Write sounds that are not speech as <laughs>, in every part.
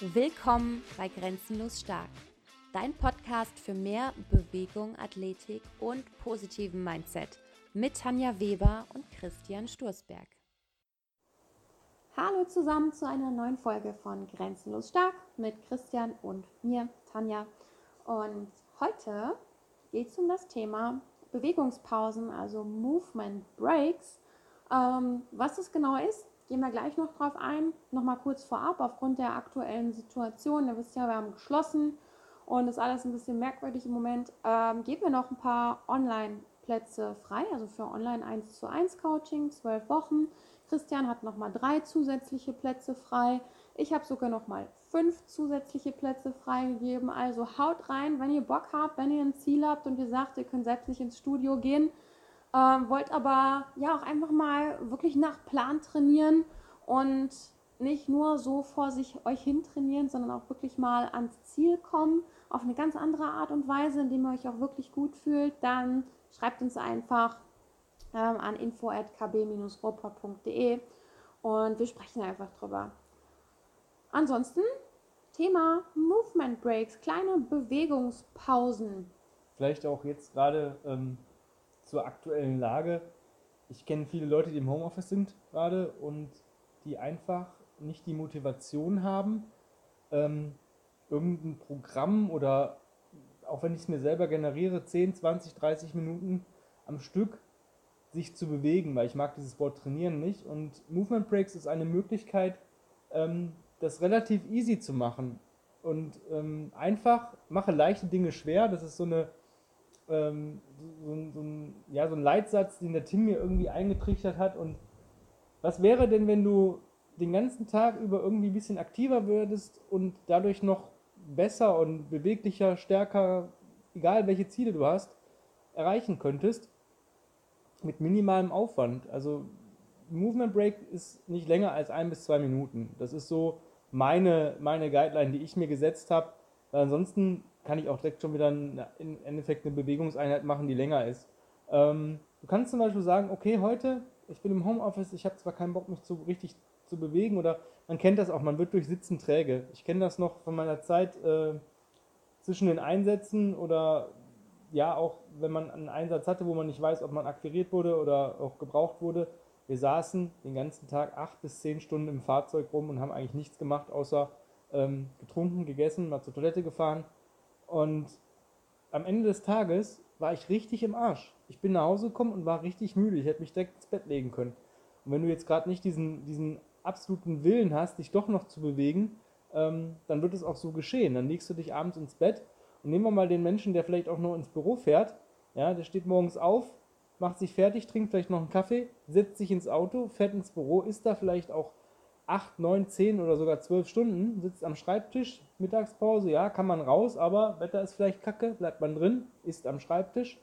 Willkommen bei Grenzenlos Stark, dein Podcast für mehr Bewegung, Athletik und positiven Mindset mit Tanja Weber und Christian Sturzberg. Hallo zusammen zu einer neuen Folge von Grenzenlos Stark mit Christian und mir, Tanja. Und heute geht es um das Thema Bewegungspausen, also Movement Breaks. Ähm, was es genau ist, gehen wir gleich noch drauf ein. Nochmal kurz vorab, aufgrund der aktuellen Situation, ihr wisst ja, wir haben geschlossen und ist alles ein bisschen merkwürdig im Moment, ähm, geben wir noch ein paar Online-Plätze frei, also für Online 1 zu 1 Coaching, zwölf Wochen. Christian hat nochmal drei zusätzliche Plätze frei. Ich habe sogar nochmal fünf zusätzliche Plätze freigegeben. Also haut rein, wenn ihr Bock habt, wenn ihr ein Ziel habt und ihr sagt, ihr könnt selbst nicht ins Studio gehen, ähm, wollt aber ja auch einfach mal wirklich nach Plan trainieren und nicht nur so vor sich euch hin trainieren, sondern auch wirklich mal ans Ziel kommen, auf eine ganz andere Art und Weise, indem ihr euch auch wirklich gut fühlt, dann schreibt uns einfach ähm, an info@kb-robot.de und wir sprechen einfach drüber. Ansonsten Thema Movement Breaks, kleine Bewegungspausen. Vielleicht auch jetzt gerade ähm, zur aktuellen Lage. Ich kenne viele Leute, die im Homeoffice sind gerade und die einfach nicht die Motivation haben, ähm, irgendein Programm oder auch wenn ich es mir selber generiere, 10, 20, 30 Minuten am Stück sich zu bewegen, weil ich mag dieses Wort trainieren nicht. Und Movement Breaks ist eine Möglichkeit, ähm, das relativ easy zu machen. Und ähm, einfach mache leichte Dinge schwer. Das ist so eine ähm, so, so, ein, ja, so ein Leitsatz, den der Tim mir irgendwie eingetrichtert hat. Und was wäre denn, wenn du den ganzen Tag über irgendwie ein bisschen aktiver würdest und dadurch noch besser und beweglicher, stärker, egal welche Ziele du hast, erreichen könntest, mit minimalem Aufwand. Also Movement Break ist nicht länger als ein bis zwei Minuten. Das ist so meine, meine Guideline, die ich mir gesetzt habe. Ansonsten kann ich auch direkt schon wieder im Endeffekt eine Bewegungseinheit machen, die länger ist. Ähm, du kannst zum Beispiel sagen, okay, heute, ich bin im Homeoffice, ich habe zwar keinen Bock, mich zu, richtig zu bewegen oder man kennt das auch, man wird durch Sitzen träge. Ich kenne das noch von meiner Zeit äh, zwischen den Einsätzen oder ja, auch wenn man einen Einsatz hatte, wo man nicht weiß, ob man akquiriert wurde oder auch gebraucht wurde. Wir saßen den ganzen Tag acht bis zehn Stunden im Fahrzeug rum und haben eigentlich nichts gemacht, außer ähm, getrunken, gegessen, mal zur Toilette gefahren und am Ende des Tages war ich richtig im Arsch. Ich bin nach Hause gekommen und war richtig müde. Ich hätte mich direkt ins Bett legen können. Und wenn du jetzt gerade nicht diesen, diesen absoluten Willen hast, dich doch noch zu bewegen, ähm, dann wird es auch so geschehen. Dann legst du dich abends ins Bett und nehmen wir mal den Menschen, der vielleicht auch noch ins Büro fährt. Ja, der steht morgens auf, macht sich fertig, trinkt vielleicht noch einen Kaffee, setzt sich ins Auto, fährt ins Büro, ist da vielleicht auch 8, 9, 10 oder sogar 12 Stunden, sitzt am Schreibtisch, Mittagspause, ja, kann man raus, aber Wetter ist vielleicht kacke, bleibt man drin, ist am Schreibtisch,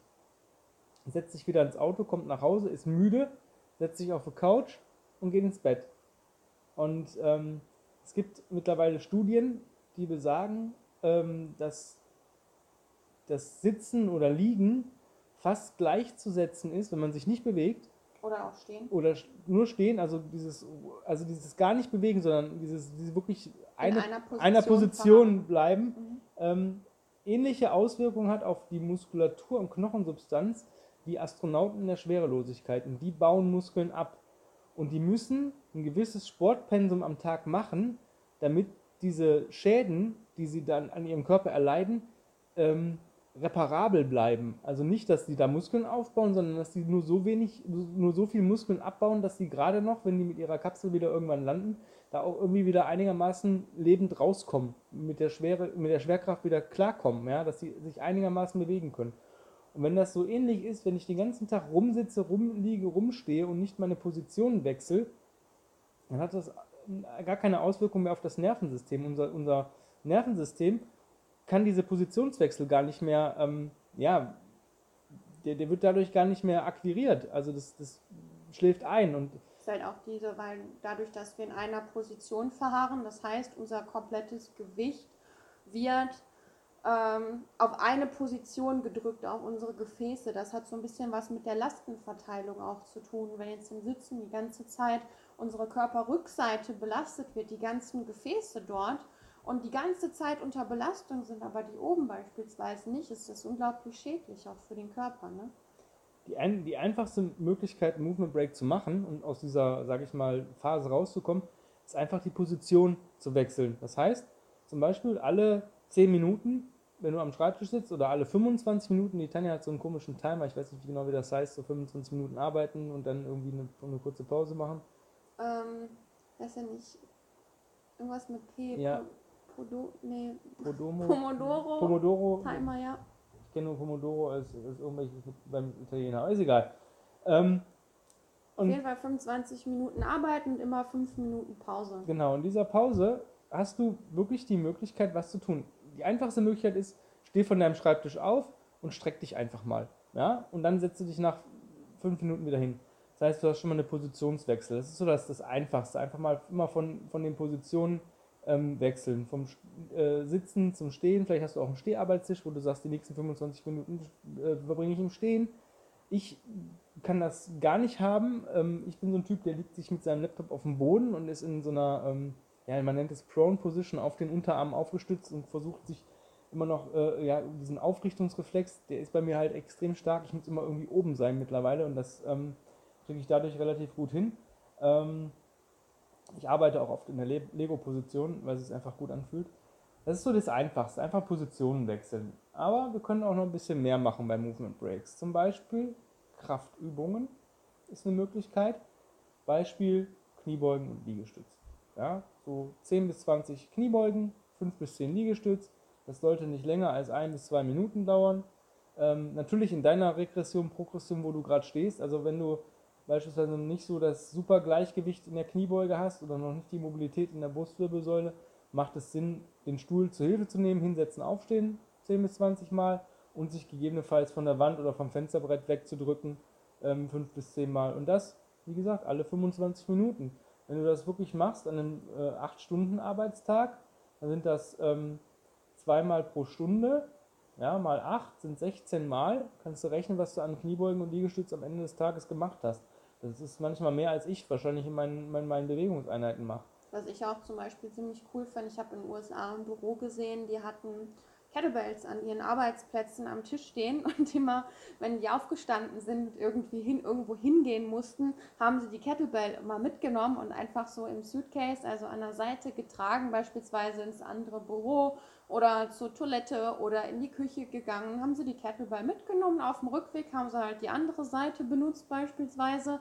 setzt sich wieder ins Auto, kommt nach Hause, ist müde, setzt sich auf die Couch und geht ins Bett. Und ähm, es gibt mittlerweile Studien, die besagen, ähm, dass das Sitzen oder Liegen fast gleichzusetzen ist, wenn man sich nicht bewegt, oder auch stehen. Oder nur stehen, also dieses, also dieses gar nicht bewegen, sondern dieses, dieses wirklich eine, einer Position, einer Position bleiben, mhm. ähm, ähnliche Auswirkungen hat auf die Muskulatur und Knochensubstanz wie Astronauten in der Schwerelosigkeit. Und die bauen Muskeln ab. Und die müssen ein gewisses Sportpensum am Tag machen, damit diese Schäden, die sie dann an ihrem Körper erleiden, ähm, reparabel bleiben. Also nicht, dass die da Muskeln aufbauen, sondern dass die nur so wenig, nur so viel Muskeln abbauen, dass sie gerade noch, wenn die mit ihrer Kapsel wieder irgendwann landen, da auch irgendwie wieder einigermaßen lebend rauskommen, mit der, Schwere, mit der Schwerkraft wieder klarkommen, ja, dass sie sich einigermaßen bewegen können. Und wenn das so ähnlich ist, wenn ich den ganzen Tag rumsitze, rumliege, rumstehe und nicht meine Position wechsle, dann hat das gar keine Auswirkung mehr auf das Nervensystem. Unser, unser Nervensystem kann diese Positionswechsel gar nicht mehr, ähm, ja, der, der wird dadurch gar nicht mehr akquiriert. Also das, das schläft ein und ist halt auch diese, weil dadurch, dass wir in einer Position verharren, das heißt, unser komplettes Gewicht wird ähm, auf eine Position gedrückt, auf unsere Gefäße. Das hat so ein bisschen was mit der Lastenverteilung auch zu tun. Wenn jetzt im Sitzen die ganze Zeit unsere Körperrückseite belastet wird, die ganzen Gefäße dort, und die ganze Zeit unter Belastung sind, aber die oben beispielsweise nicht, ist das unglaublich schädlich auch für den Körper. Ne? Die, ein, die einfachste Möglichkeit, einen Movement Break zu machen und aus dieser, sage ich mal, Phase rauszukommen, ist einfach die Position zu wechseln. Das heißt, zum Beispiel alle 10 Minuten, wenn du am Schreibtisch sitzt, oder alle 25 Minuten, die Tanja hat so einen komischen Timer, ich weiß nicht genau, wie das heißt, so 25 Minuten arbeiten und dann irgendwie eine, eine kurze Pause machen. Ähm, ist ja nicht irgendwas mit P. Ja. Podo, nee, Podomo, Pomodoro. Pomodoro. Timer, ja. Ich kenne nur Pomodoro als, als irgendwelches beim Italiener, aber ist egal. Ähm, Auf jeden Fall 25 Minuten arbeiten und immer 5 Minuten Pause. Genau, in dieser Pause hast du wirklich die Möglichkeit, was zu tun. Die einfachste Möglichkeit ist, steh von deinem Schreibtisch auf und streck dich einfach mal. Ja? Und dann setzt du dich nach fünf Minuten wieder hin. Das heißt, du hast schon mal eine Positionswechsel. Das ist so das, das Einfachste. Einfach mal immer von, von den Positionen ähm, wechseln. Vom äh, Sitzen zum Stehen. Vielleicht hast du auch einen Steharbeitstisch, wo du sagst, die nächsten 25 Minuten äh, verbringe ich im Stehen. Ich kann das gar nicht haben. Ähm, ich bin so ein Typ, der liegt sich mit seinem Laptop auf dem Boden und ist in so einer, ähm, ja, man nennt es Prone Position, auf den Unterarm aufgestützt und versucht sich immer noch, äh, ja, diesen Aufrichtungsreflex, der ist bei mir halt extrem stark. Ich muss immer irgendwie oben sein mittlerweile und das ähm, kriege ich dadurch relativ gut hin. Ähm, ich arbeite auch oft in der Le Lego-Position, weil es sich einfach gut anfühlt. Das ist so das Einfachste, einfach Positionen wechseln. Aber wir können auch noch ein bisschen mehr machen bei Movement Breaks. Zum Beispiel Kraftübungen ist eine Möglichkeit. Beispiel Kniebeugen und Liegestütz. Ja, so 10 bis 20 Kniebeugen, 5 bis 10 Liegestütz. Das sollte nicht länger als ein bis zwei Minuten dauern. Ähm, natürlich in deiner Regression, Progression, wo du gerade stehst. Also wenn du beispielsweise nicht so das super Gleichgewicht in der Kniebeuge hast oder noch nicht die Mobilität in der Brustwirbelsäule, macht es Sinn, den Stuhl zur Hilfe zu nehmen, hinsetzen, aufstehen, 10 bis 20 Mal und sich gegebenenfalls von der Wand oder vom Fensterbrett wegzudrücken, ähm, 5 bis 10 Mal. Und das, wie gesagt, alle 25 Minuten. Wenn du das wirklich machst an einem äh, 8-Stunden-Arbeitstag, dann sind das ähm, zweimal pro Stunde, ja, mal 8 sind 16 Mal. Kannst du rechnen, was du an Kniebeugen und Liegestütz am Ende des Tages gemacht hast. Das ist manchmal mehr als ich wahrscheinlich in meinen, meinen, meinen Bewegungseinheiten mache. Was ich auch zum Beispiel ziemlich cool finde, ich habe in den USA ein Büro gesehen, die hatten Kettlebells an ihren Arbeitsplätzen am Tisch stehen <laughs> und immer, wenn die aufgestanden sind, irgendwie hin, irgendwo hingehen mussten, haben sie die Kettlebell immer mitgenommen und einfach so im Suitcase, also an der Seite getragen, beispielsweise ins andere Büro oder zur Toilette oder in die Küche gegangen, haben sie die Kettlebell mitgenommen. Auf dem Rückweg haben sie halt die andere Seite benutzt beispielsweise.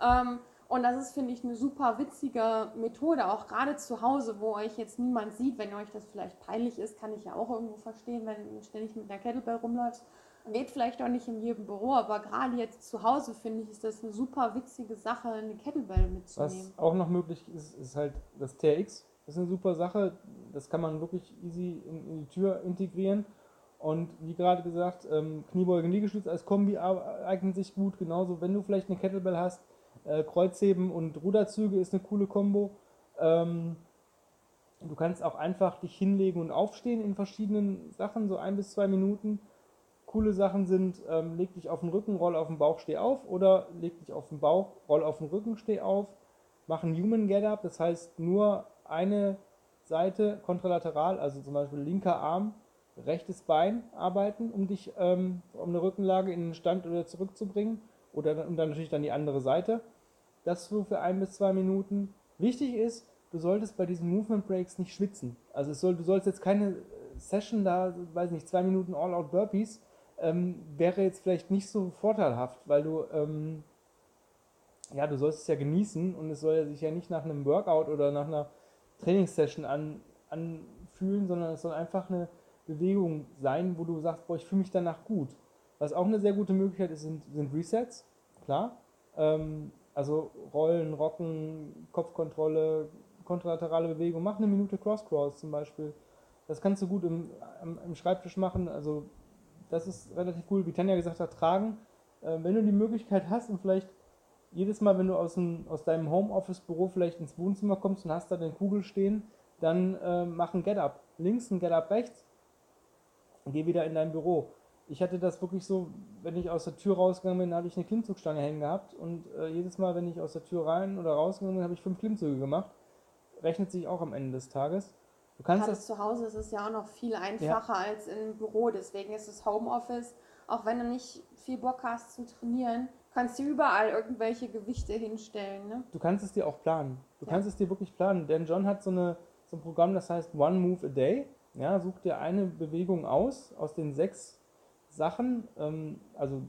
Ähm, und das ist, finde ich, eine super witzige Methode, auch gerade zu Hause, wo euch jetzt niemand sieht. Wenn euch das vielleicht peinlich ist, kann ich ja auch irgendwo verstehen, wenn du ständig mit der Kettlebell rumläufst. Geht vielleicht auch nicht in jedem Büro, aber gerade jetzt zu Hause, finde ich, ist das eine super witzige Sache, eine Kettlebell mitzunehmen. Was auch noch möglich ist, ist halt das TRX. Das ist eine super Sache. Das kann man wirklich easy in, in die Tür integrieren. Und wie gerade gesagt, ähm, Kniebeugen, Liegestütz als Kombi eignen sich gut. Genauso, wenn du vielleicht eine Kettlebell hast, äh, Kreuzheben und Ruderzüge ist eine coole Kombo. Ähm, du kannst auch einfach dich hinlegen und aufstehen in verschiedenen Sachen, so ein bis zwei Minuten. Coole Sachen sind, ähm, leg dich auf den Rücken, roll auf den Bauch, steh auf oder leg dich auf den Bauch, roll auf den Rücken, steh auf. Mach ein Human Get Up, das heißt nur eine Seite kontralateral, also zum Beispiel linker Arm, rechtes Bein arbeiten, um dich ähm, um eine Rückenlage in den Stand oder zurückzubringen oder und dann natürlich dann die andere Seite. Das so für ein bis zwei Minuten. Wichtig ist, du solltest bei diesen Movement Breaks nicht schwitzen. Also soll, du sollst jetzt keine Session da, weiß nicht, zwei Minuten All-Out Burpees, ähm, wäre jetzt vielleicht nicht so vorteilhaft, weil du, ähm, ja, du sollst es ja genießen und es soll ja sich ja nicht nach einem Workout oder nach einer Trainingssession an, anfühlen, sondern es soll einfach eine Bewegung sein, wo du sagst, boah, ich fühle mich danach gut. Was auch eine sehr gute Möglichkeit ist, sind, sind Resets, klar. Ähm, also Rollen, Rocken, Kopfkontrolle, kontralaterale Bewegung. Mach eine Minute Cross-Crawls zum Beispiel. Das kannst du gut im, im, Schreibtisch machen. Also das ist relativ cool, wie Tanja gesagt hat, tragen. Äh, wenn du die Möglichkeit hast und vielleicht jedes Mal, wenn du aus, dem, aus deinem Homeoffice-Büro vielleicht ins Wohnzimmer kommst und hast da den Kugel stehen, dann äh, mach ein Get-Up links, ein Get-Up rechts und geh wieder in dein Büro ich hatte das wirklich so, wenn ich aus der Tür rausgegangen bin, habe ich eine Klimmzugstange hängen gehabt und äh, jedes Mal, wenn ich aus der Tür rein oder rausgegangen bin, habe ich fünf Klimmzüge gemacht. Rechnet sich auch am Ende des Tages. Du kannst Gerade das, zu Hause ist es ja auch noch viel einfacher als im Büro. Deswegen ist das Homeoffice, auch wenn du nicht viel Bock hast zu trainieren, kannst du überall irgendwelche Gewichte hinstellen. Ne? du kannst es dir auch planen. Du Ja. kannst es dir wirklich planen. Denn John hat so, eine, so ein Programm, das heißt One Move a Day. Ja, such dir eine Bewegung aus, aus den sechs Sachen. Ähm, also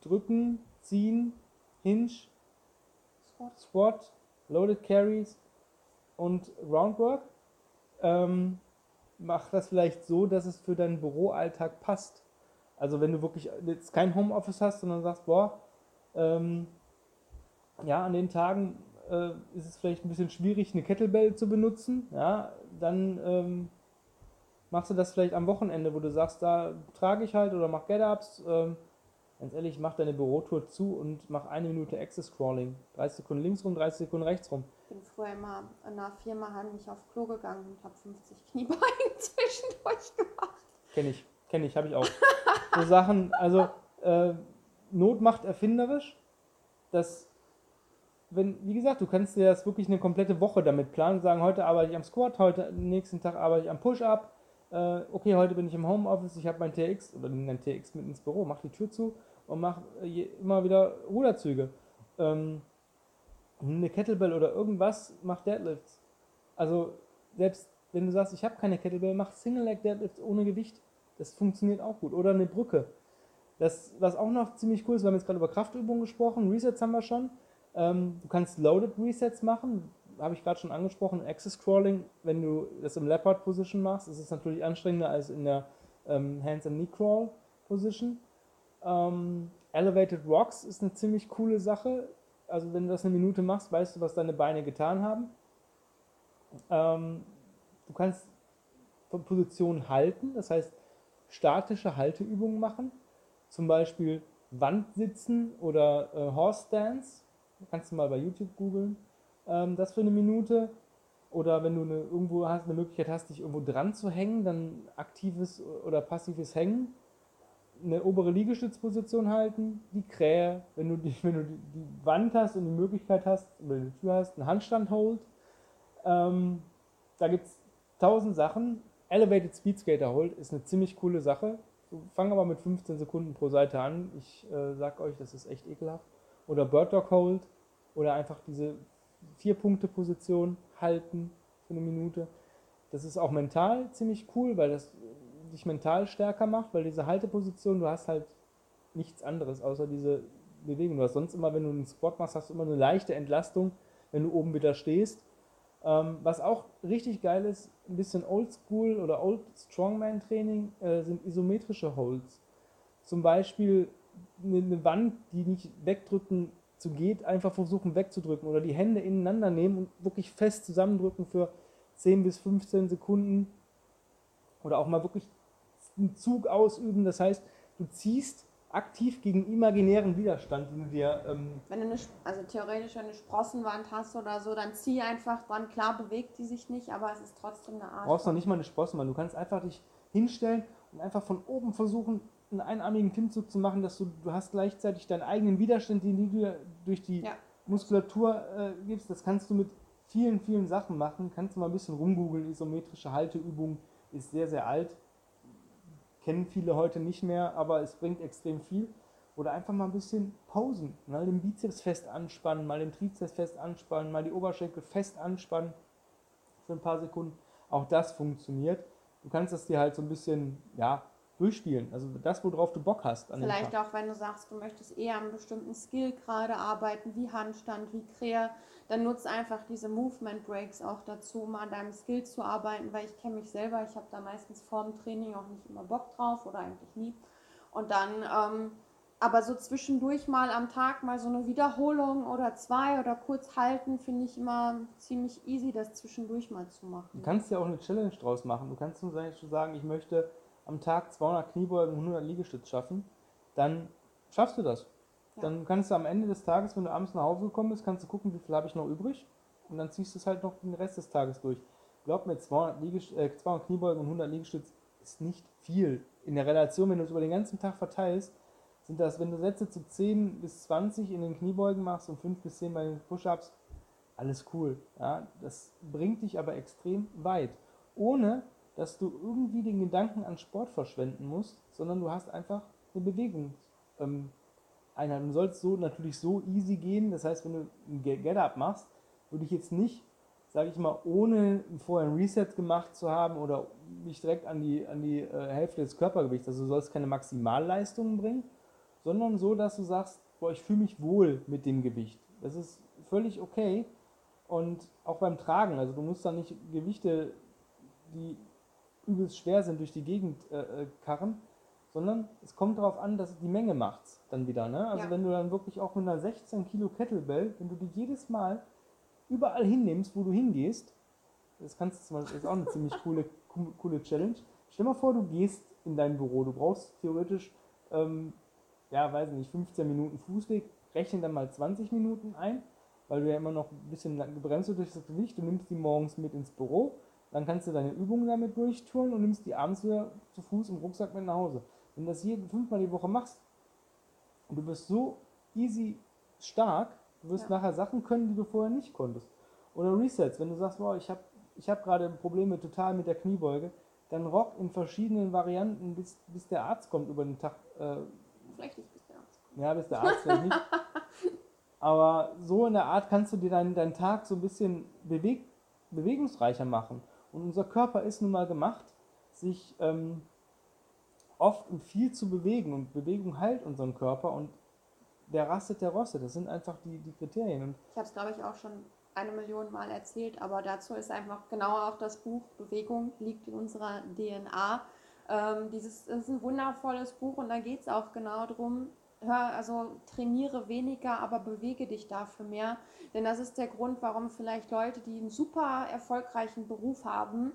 drücken, ziehen, Hinge, Squat. Squat, Loaded Carries und Groundwork. Ähm, mach das vielleicht so, dass es für deinen Büroalltag passt. Also wenn du wirklich jetzt kein Homeoffice hast, sondern sagst, boah, ähm, ja, an den Tagen äh, ist es vielleicht ein bisschen schwierig, eine Kettlebell zu benutzen, ja, dann ähm, machst du das vielleicht am Wochenende, wo du sagst, da trage ich halt oder mach Get-Ups. Ähm, ganz ehrlich, mach deine Bürotour zu und mach eine Minute Access Crawling. 30 Sekunden links rum, 30 Sekunden rechts rum. Ich bin früher immer in einer Firma heimlich auf Klo gegangen und habe 50 Kniebeugen <laughs> zwischendurch gemacht. Kenne ich, kenne ich, habe ich auch. so Sachen, also äh, Not macht erfinderisch. Das, wenn, wie gesagt, du kannst dir das wirklich eine komplette Woche damit planen, sagen, heute arbeite ich am Squat, heute nächsten Tag arbeite ich am Push-Up. Äh, okay, heute bin ich im Homeoffice, ich habe mein TX oder nimm dein TX mit ins Büro, mach die Tür zu und mach äh, immer wieder Ruderzüge. Ähm, eine Kettlebell oder irgendwas macht Deadlifts. Also selbst wenn du sagst, ich habe keine Kettlebell, mach Single Leg Deadlifts ohne Gewicht. Das funktioniert auch gut. Oder eine Brücke. Das, was auch noch ziemlich cool ist, wir haben jetzt gerade über Kraftübungen gesprochen, Resets haben wir schon. Ähm, du kannst Loaded Resets machen, habe ich gerade schon angesprochen, Access Crawling, wenn du das im Leopard Position machst, ist es natürlich anstrengender als in der ähm, Hands and Knee Crawl Position. Ähm, Elevated Rocks ist eine ziemlich coole Sache. Also wenn du das eine Minute machst, weißt du, was deine Beine getan haben. Ähm, du kannst Positionen halten, das heißt statische Halteübungen machen, zum Beispiel Wandsitzen oder äh, Horse Stance. Kannst du mal bei YouTube googeln. Ähm, das für eine Minute. Oder wenn du eine, irgendwo hast, eine Möglichkeit hast, dich irgendwo dran zu hängen, dann aktives oder passives Hängen. Eine obere Liegestützposition halten, die Krähe, wenn du die, <laughs> wenn du die, Wand hast und die Möglichkeit hast, oder die Tür hast, einen Handstand hold. Ähm, da gibt es tausend Sachen. Elevated Speed Skater Hold ist eine ziemlich coole Sache. Fang aber mit 15 Sekunden pro Seite an. Ich äh, sag euch, das ist echt ekelhaft. Oder Bird Dog Hold. Oder einfach diese Vier-Punkte-Position halten für eine Minute. Das ist auch mental ziemlich cool, weil das dich mental stärker macht, weil diese Halteposition, du hast halt nichts anderes außer diese Bewegung. Du hast sonst immer, wenn du einen Squat machst, hast du immer eine leichte Entlastung, wenn du oben wieder stehst. Ähm, was auch richtig geil ist, ein bisschen Oldschool oder Old Strongman Training, äh, sind isometrische Holds. Zum Beispiel eine, eine Wand, die nicht wegdrücken zu geht, einfach versuchen wegzudrücken oder die Hände ineinander nehmen und wirklich fest zusammendrücken für 10 bis 15 Sekunden oder auch mal wirklich einen Zug ausüben. Das heißt, du ziehst aktiv gegen imaginären Widerstand, den du dir ähm, Wenn du eine, also theoretisch eine Sprossenwand hast oder so, dann zieh einfach dran. Klar bewegt die sich nicht, aber es ist trotzdem eine Art. Du brauchst noch nicht mal eine Sprossenwand. Du kannst einfach dich hinstellen und einfach von oben versuchen, einen einarmigen Klimmzug zu machen, dass du, du hast gleichzeitig deinen eigenen Widerstand, den du durch die Ja. Muskulatur äh, gibst. Das kannst du mit vielen, vielen Sachen machen. Kannst du mal ein bisschen rumgoogeln. Isometrische Halteübung ist sehr, sehr alt. Kennen viele heute nicht mehr, aber es bringt extrem viel. Oder einfach mal ein bisschen pausen. Mal den Bizeps fest anspannen, mal den Trizeps fest anspannen, mal die Oberschenkel fest anspannen für ein paar Sekunden. Auch das funktioniert. Du kannst das dir halt so ein bisschen, ja, durchspielen. Also das, worauf du Bock hast Vielleicht auch, wenn du sagst, du möchtest eher an bestimmten Skill gerade arbeiten, wie Handstand, wie Krähe, dann nutz einfach diese Movement Breaks auch dazu, um an deinem Skill zu arbeiten, weil ich kenne mich selber, ich habe da meistens vor dem Training auch nicht immer Bock drauf oder eigentlich nie. Und dann, ähm, aber so zwischendurch mal am Tag mal so eine Wiederholung oder zwei oder kurz halten, finde ich immer ziemlich easy, das zwischendurch mal zu machen. Du kannst ja auch eine Challenge draus machen. Du kannst zum Beispiel sagen, ich möchte am Tag 200 Kniebeugen und 100 Liegestütz schaffen. Dann schaffst du das. Ja. Dann kannst du am Ende des Tages, wenn du abends nach Hause gekommen bist, kannst du gucken, wie viel habe ich noch übrig. Und dann ziehst du es halt noch den Rest des Tages durch. Glaub mir, 200, Liegest äh, 200 Kniebeugen und 100 Liegestütz ist nicht viel. In der Relation, wenn du es über den ganzen Tag verteilst, sind das, wenn du Sätze zu 10 bis 20 in den Kniebeugen machst und 5 bis 10 bei den Push-Ups, alles cool. Ja? Das bringt dich aber extrem weit. ohne dass du irgendwie den Gedanken an Sport verschwenden musst, sondern du hast einfach eine Bewegung. Ähm. Du sollst so natürlich so easy gehen. Das heißt, wenn du ein Get-Up machst, würde ich jetzt nicht, sage ich mal, ohne vorher ein Reset gemacht zu haben oder mich direkt an die, an die äh, Hälfte des Körpergewichts, also du sollst keine Maximalleistungen bringen, sondern so, dass du sagst, boah, ich fühle mich wohl mit dem Gewicht. Das ist völlig okay. Und auch beim Tragen, also du musst da nicht Gewichte, die übelst schwer sind, durch die Gegend äh, äh karren, sondern es kommt darauf an, dass die Menge macht dann wieder. Ne? Also ja. wenn du dann wirklich auch mit einer 16 Kilo Kettlebell, wenn du die jedes Mal überall hinnimmst, wo du hingehst, das kannst du zum Beispiel, ist auch eine ziemlich coole, coole Challenge. Stell dir mal vor, du gehst in dein Büro, du brauchst theoretisch, ähm, ja, weiß nicht, 15 Minuten Fußweg, rechne dann mal 20 Minuten ein, weil du ja immer noch ein bisschen gebremst durch das Gewicht, du nimmst die morgens mit ins Büro, dann kannst du deine Übungen damit durchtouren und nimmst die abends wieder zu Fuß im Rucksack mit nach Hause. Wenn du das jeden fünfmal die Woche machst, und du wirst so easy stark, du wirst ja. nachher Sachen können, die du vorher nicht konntest. Oder Resets, wenn du sagst, wow, ich habe ich hab gerade Probleme total mit der Kniebeuge, dann rock in verschiedenen Varianten, bis, bis der Arzt kommt über den Tag. Äh, vielleicht nicht bis der Arzt kommt. Ja, bis der Arzt vielleicht nicht. <laughs> Aber so in der Art kannst du dir deinen, deinen Tag so ein bisschen beweg, bewegungsreicher machen. Und unser Körper ist nun mal gemacht, sich ähm, oft und viel zu bewegen und Bewegung heilt unseren Körper und der rastet, der rostet. Das sind einfach die, die Kriterien. Und ich habe es, glaube ich, auch schon eine Million Mal erzählt, aber dazu ist einfach genauer auch das Buch Bewegung liegt in unserer DNA. Ähm, dieses ist ein wundervolles Buch und da geht es auch genau darum, hör, also trainiere weniger, aber bewege dich dafür mehr. Denn das ist der Grund, warum vielleicht Leute, die einen super erfolgreichen Beruf haben,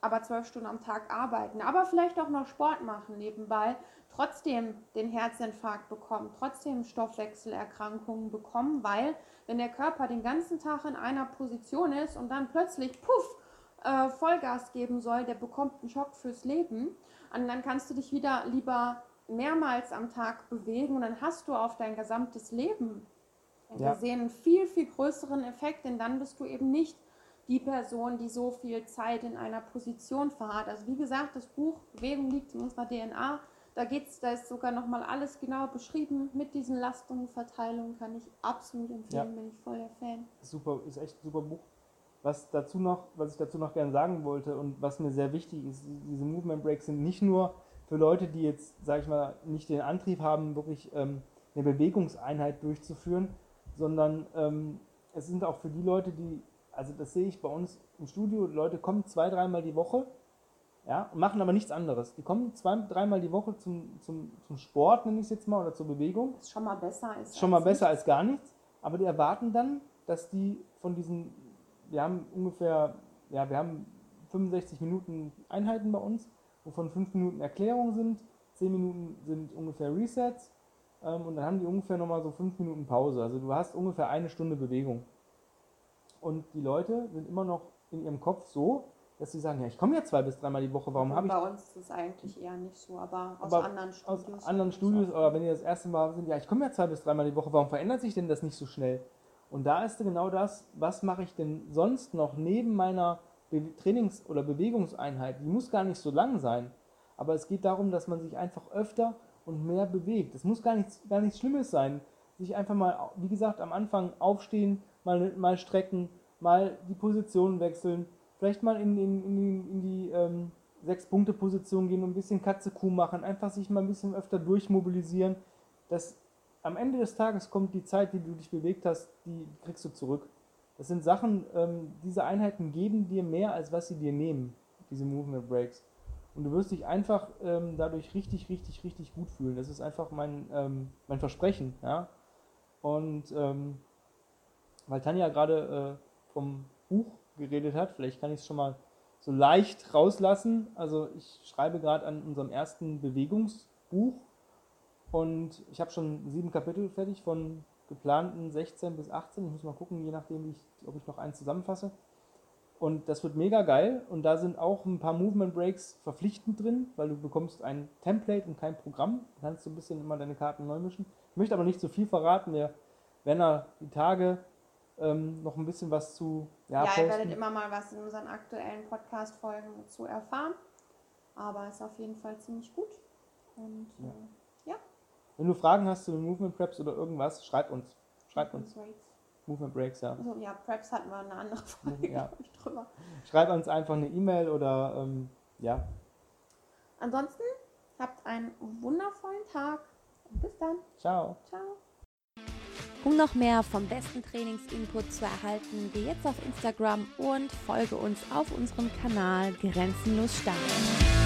aber zwölf Stunden am Tag arbeiten, aber vielleicht auch noch Sport machen nebenbei, trotzdem den Herzinfarkt bekommen, trotzdem Stoffwechselerkrankungen bekommen, weil wenn der Körper den ganzen Tag in einer Position ist und dann plötzlich, puff, äh, Vollgas geben soll, der bekommt einen Schock fürs Leben. Und dann kannst du dich wieder lieber mehrmals am Tag bewegen und dann hast du auf dein gesamtes Leben ja. gesehen einen viel, viel größeren Effekt, denn dann bist du eben nicht die Person, die so viel Zeit in einer Position verharrt. Also wie gesagt, das Buch Bewegung liegt in unserer DNA. Da geht's, da ist sogar nochmal alles genau beschrieben mit diesen Lastungen, Verteilungen, kann ich absolut empfehlen, ja. bin ich voll der Fan. Super, ist echt ein super Buch. Was dazu noch, was ich dazu noch gerne sagen wollte und was mir sehr wichtig ist, diese Movement Breaks sind nicht nur für Leute, die jetzt, sage ich mal, nicht den Antrieb haben, wirklich ähm, eine Bewegungseinheit durchzuführen, sondern ähm, es sind auch für die Leute, die also das sehe ich bei uns im Studio, Leute kommen zwei, dreimal die Woche, ja, und machen aber nichts anderes. Die kommen zwei, dreimal die Woche zum, zum, zum Sport, nenne ich es jetzt mal, oder zur Bewegung. Das ist schon mal besser als Schon mal besser nichts. als gar nichts. Aber die erwarten dann, dass die von diesen, wir haben ungefähr, ja, wir haben 65 Minuten Einheiten bei uns, wovon 5 Minuten Erklärung sind, 10 Minuten sind ungefähr Resets ähm, und dann haben die ungefähr nochmal so 5 Minuten Pause. Also du hast ungefähr eine Stunde Bewegung. Und die Leute sind immer noch in ihrem Kopf so, dass sie sagen, ja, ich komme ja zwei bis dreimal die Woche, warum habe ich... Bei uns ist es eigentlich eher nicht so, aber aus aber anderen Studios... Aus anderen Studios, oder wenn ihr das erste Mal sind, ja, ich komme ja zwei bis dreimal die Woche, warum verändert sich denn das nicht so schnell? Und da ist genau das, was mache ich denn sonst noch neben meiner Trainings- oder Bewegungseinheit? Die muss gar nicht so lang sein, aber es geht darum, dass man sich einfach öfter und mehr bewegt. Es muss gar nichts, gar nichts Schlimmes sein. Sich einfach mal, wie gesagt, am Anfang aufstehen, mal, mal strecken, mal die Position wechseln, vielleicht mal in, in, in die, in die ähm, Sechs-Punkte-Position gehen und ein bisschen Katze-Kuh machen, einfach sich mal ein bisschen öfter durchmobilisieren. Das, am Ende des Tages kommt die Zeit, die du dich bewegt hast, die kriegst du zurück. Das sind Sachen, ähm, diese Einheiten geben dir mehr, als was sie dir nehmen, diese Movement Breaks. Und du wirst dich einfach ähm, dadurch richtig, richtig, richtig gut fühlen. Das ist einfach mein, ähm, mein Versprechen. Ja? Und ähm, weil Tanja gerade äh, vom Buch geredet hat, vielleicht kann ich es schon mal so leicht rauslassen. Also ich schreibe gerade an unserem ersten Bewegungsbuch und ich habe schon sieben Kapitel fertig von geplanten 16 bis 18. Ich muss mal gucken, je nachdem, ich, ob ich noch eins zusammenfasse. Und das wird mega geil. Und da sind auch ein paar Movement Breaks verpflichtend drin, weil du bekommst ein Template und kein Programm. Du kannst so ein bisschen immer deine Karten neu mischen. Ich möchte aber nicht zu viel verraten. Wir werden da die Tage ähm, noch ein bisschen was zu ja, ja ihr werdet immer mal was in unseren aktuellen Podcast-Folgen zu erfahren. Aber ist auf jeden Fall ziemlich gut. Und ja. Äh. Wenn du Fragen hast zu den Movement Preps oder irgendwas, schreib uns. Schreib uns. Breaks. Movement Breaks, ja. Also, ja, Preps hatten wir eine andere <laughs> Folge, ja. drüber. Schreib uns einfach eine E-Mail oder ähm, ja. Ansonsten habt einen wundervollen Tag und bis dann. Ciao. Ciao. Um noch mehr vom besten Trainingsinput zu erhalten, geh jetzt auf Instagram und folge uns auf unserem Kanal Grenzenlos Stark.